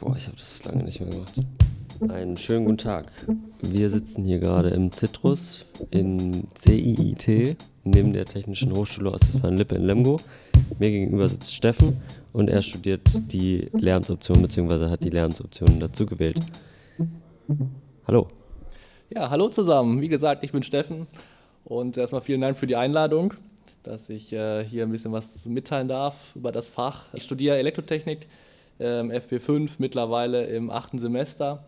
Boah, ich habe das lange nicht mehr gemacht. Einen schönen guten Tag. Wir sitzen hier gerade im Citrus in CIIT neben der Technischen Hochschule Ostwestfalen-Lippe in Lemgo. Mir gegenüber sitzt Steffen und er studiert die Lehramtsoption bzw. hat die Lehramtsoption dazu gewählt. Hallo. Ja, hallo zusammen. Wie gesagt, ich bin Steffen und erstmal vielen Dank für die Einladung, dass ich äh, hier ein bisschen was mitteilen darf über das Fach. Ich studiere Elektrotechnik, ähm, FP5, mittlerweile im achten Semester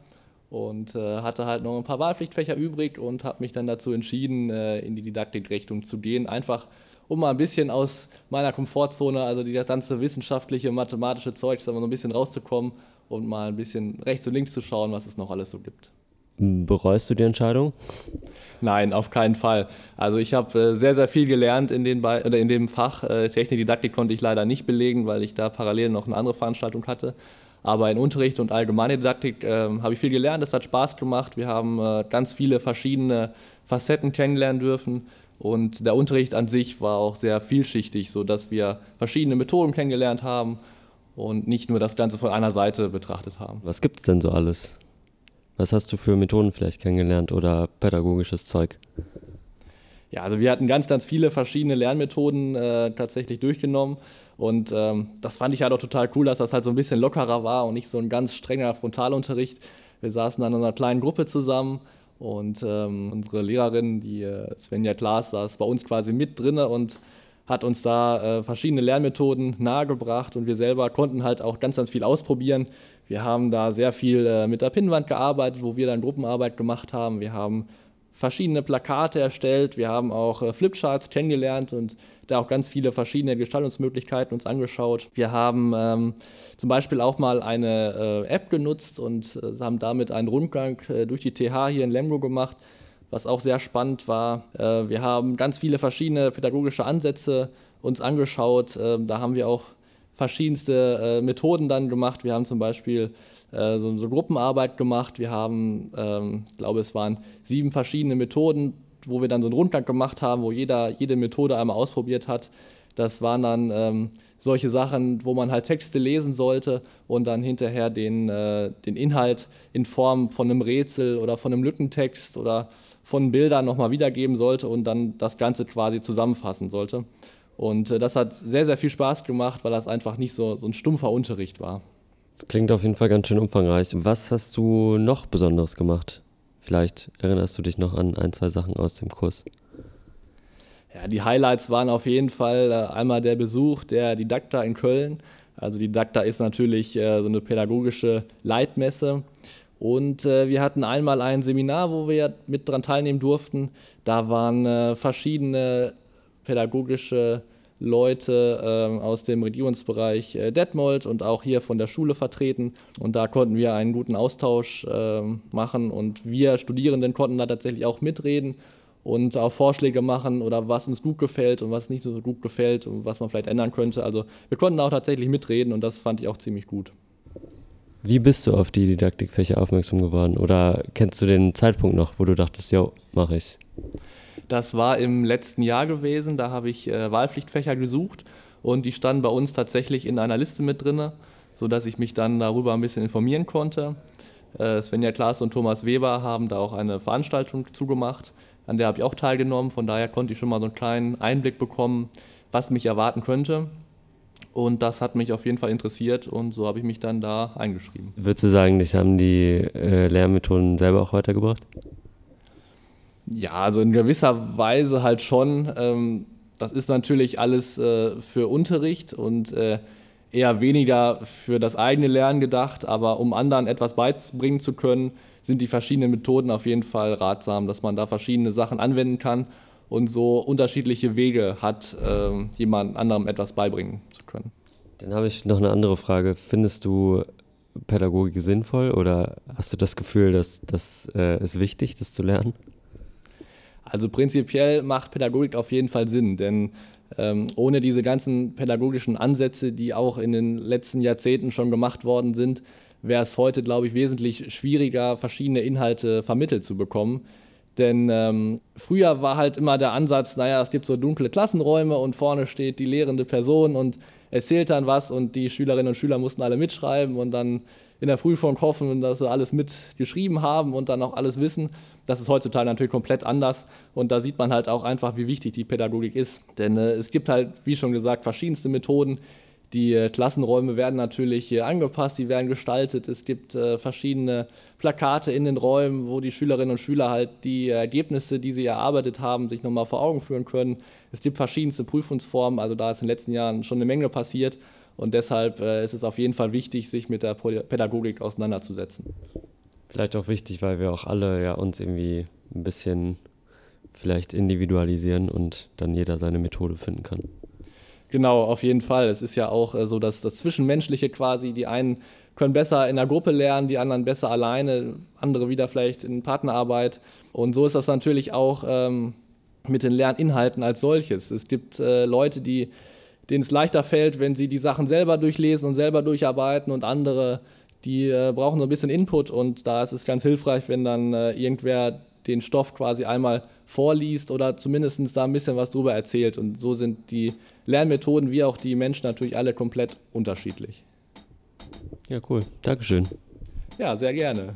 und äh, hatte halt noch ein paar Wahlpflichtfächer übrig und habe mich dann dazu entschieden, äh, in die Didaktikrichtung zu gehen. Einfach um mal ein bisschen aus meiner Komfortzone, also die ganze wissenschaftliche, mathematische Zeug, so ein bisschen rauszukommen und mal ein bisschen rechts und links zu schauen, was es noch alles so gibt. Bereust du die Entscheidung? Nein, auf keinen Fall. Also ich habe äh, sehr, sehr viel gelernt in, den oder in dem Fach. Äh, Technik-Didaktik konnte ich leider nicht belegen, weil ich da parallel noch eine andere Veranstaltung hatte. Aber in Unterricht und allgemeine Didaktik äh, habe ich viel gelernt, es hat Spaß gemacht. Wir haben äh, ganz viele verschiedene Facetten kennenlernen dürfen. Und der Unterricht an sich war auch sehr vielschichtig, sodass wir verschiedene Methoden kennengelernt haben und nicht nur das Ganze von einer Seite betrachtet haben. Was gibt es denn so alles? Was hast du für Methoden vielleicht kennengelernt oder pädagogisches Zeug? Ja, also wir hatten ganz, ganz viele verschiedene Lernmethoden äh, tatsächlich durchgenommen. Und ähm, das fand ich halt auch total cool, dass das halt so ein bisschen lockerer war und nicht so ein ganz strenger Frontalunterricht. Wir saßen dann in einer kleinen Gruppe zusammen und ähm, unsere Lehrerin, die äh, Svenja Klaas, saß bei uns quasi mit drinne und hat uns da äh, verschiedene Lernmethoden nahegebracht und wir selber konnten halt auch ganz, ganz viel ausprobieren. Wir haben da sehr viel äh, mit der Pinnwand gearbeitet, wo wir dann Gruppenarbeit gemacht haben. Wir haben verschiedene Plakate erstellt, wir haben auch äh, Flipcharts kennengelernt und da auch ganz viele verschiedene Gestaltungsmöglichkeiten uns angeschaut. Wir haben ähm, zum Beispiel auch mal eine äh, App genutzt und äh, haben damit einen Rundgang äh, durch die TH hier in Lemgo gemacht was auch sehr spannend war. Äh, wir haben ganz viele verschiedene pädagogische Ansätze uns angeschaut. Ähm, da haben wir auch verschiedenste äh, Methoden dann gemacht. Wir haben zum Beispiel äh, so, so, Gruppenarbeit gemacht. Wir haben, ähm, ich glaube, es waren sieben verschiedene Methoden, wo wir dann so einen Rundgang gemacht haben, wo jeder jede Methode einmal ausprobiert hat. Das waren dann ähm, solche Sachen, wo man halt Texte lesen sollte und dann hinterher den, äh, den Inhalt in Form von einem Rätsel oder von einem Lückentext oder von Bildern nochmal wiedergeben sollte und dann das Ganze quasi zusammenfassen sollte. Und äh, das hat sehr, sehr viel Spaß gemacht, weil das einfach nicht so, so ein stumpfer Unterricht war. Das klingt auf jeden Fall ganz schön umfangreich. Was hast du noch Besonderes gemacht? Vielleicht erinnerst du dich noch an ein, zwei Sachen aus dem Kurs. Ja, die Highlights waren auf jeden Fall äh, einmal der Besuch der Didakta in Köln. Also Didakta ist natürlich äh, so eine pädagogische Leitmesse und äh, wir hatten einmal ein Seminar, wo wir mit dran teilnehmen durften. Da waren verschiedene pädagogische Leute äh, aus dem Regionsbereich äh, Detmold und auch hier von der Schule vertreten. Und da konnten wir einen guten Austausch ähm, machen und wir Studierenden konnten da tatsächlich auch mitreden und auch Vorschläge machen oder was uns gut gefällt und was nicht so gut gefällt und was man vielleicht ändern könnte. Also wir konnten auch tatsächlich mitreden und das fand ich auch ziemlich gut. Wie bist du auf die Didaktikfächer aufmerksam geworden? Oder kennst du den Zeitpunkt noch, wo du dachtest, jo, mache ich? Das war im letzten Jahr gewesen. Da habe ich äh, Wahlpflichtfächer gesucht und die standen bei uns tatsächlich in einer Liste mit drin, sodass ich mich dann darüber ein bisschen informieren konnte. Äh, Svenja Klaas und Thomas Weber haben da auch eine Veranstaltung zugemacht. An der habe ich auch teilgenommen. Von daher konnte ich schon mal so einen kleinen Einblick bekommen, was mich erwarten könnte. Und das hat mich auf jeden Fall interessiert und so habe ich mich dann da eingeschrieben. Würdest du sagen, dich haben die äh, Lehrmethoden selber auch weitergebracht? Ja, also in gewisser Weise halt schon. Ähm, das ist natürlich alles äh, für Unterricht und äh, eher weniger für das eigene Lernen gedacht, aber um anderen etwas beibringen zu können, sind die verschiedenen Methoden auf jeden Fall ratsam, dass man da verschiedene Sachen anwenden kann und so unterschiedliche Wege hat, äh, jemand anderem etwas beibringen zu können. Dann habe ich noch eine andere Frage. Findest du Pädagogik sinnvoll oder hast du das Gefühl, dass das äh, ist wichtig, das zu lernen? Also prinzipiell macht Pädagogik auf jeden Fall Sinn, denn ähm, ohne diese ganzen pädagogischen Ansätze, die auch in den letzten Jahrzehnten schon gemacht worden sind, wäre es heute, glaube ich, wesentlich schwieriger, verschiedene Inhalte vermittelt zu bekommen. Denn ähm, früher war halt immer der Ansatz, naja, es gibt so dunkle Klassenräume und vorne steht die lehrende Person und erzählt dann was und die Schülerinnen und Schüler mussten alle mitschreiben und dann in der Prüfung hoffen, dass sie alles mitgeschrieben haben und dann auch alles wissen. Das ist heutzutage natürlich komplett anders und da sieht man halt auch einfach, wie wichtig die Pädagogik ist. Denn äh, es gibt halt, wie schon gesagt, verschiedenste Methoden, die äh, Klassenräume werden natürlich äh, angepasst, die werden gestaltet. Es gibt äh, verschiedene Plakate in den Räumen, wo die Schülerinnen und Schüler halt die Ergebnisse, die sie erarbeitet haben, sich nochmal vor Augen führen können. Es gibt verschiedenste Prüfungsformen, also da ist in den letzten Jahren schon eine Menge passiert. Und deshalb äh, ist es auf jeden Fall wichtig, sich mit der Pädagogik auseinanderzusetzen. Vielleicht auch wichtig, weil wir auch alle ja uns irgendwie ein bisschen vielleicht individualisieren und dann jeder seine Methode finden kann. Genau, auf jeden Fall. Es ist ja auch äh, so, dass das Zwischenmenschliche quasi, die einen können besser in der Gruppe lernen, die anderen besser alleine, andere wieder vielleicht in Partnerarbeit. Und so ist das natürlich auch ähm, mit den Lerninhalten als solches. Es gibt äh, Leute, die, denen es leichter fällt, wenn sie die Sachen selber durchlesen und selber durcharbeiten und andere, die äh, brauchen so ein bisschen Input und da ist es ganz hilfreich, wenn dann äh, irgendwer den Stoff quasi einmal vorliest oder zumindest da ein bisschen was drüber erzählt. Und so sind die Lernmethoden wie auch die Menschen natürlich alle komplett unterschiedlich. Ja, cool. Dankeschön. Ja, sehr gerne.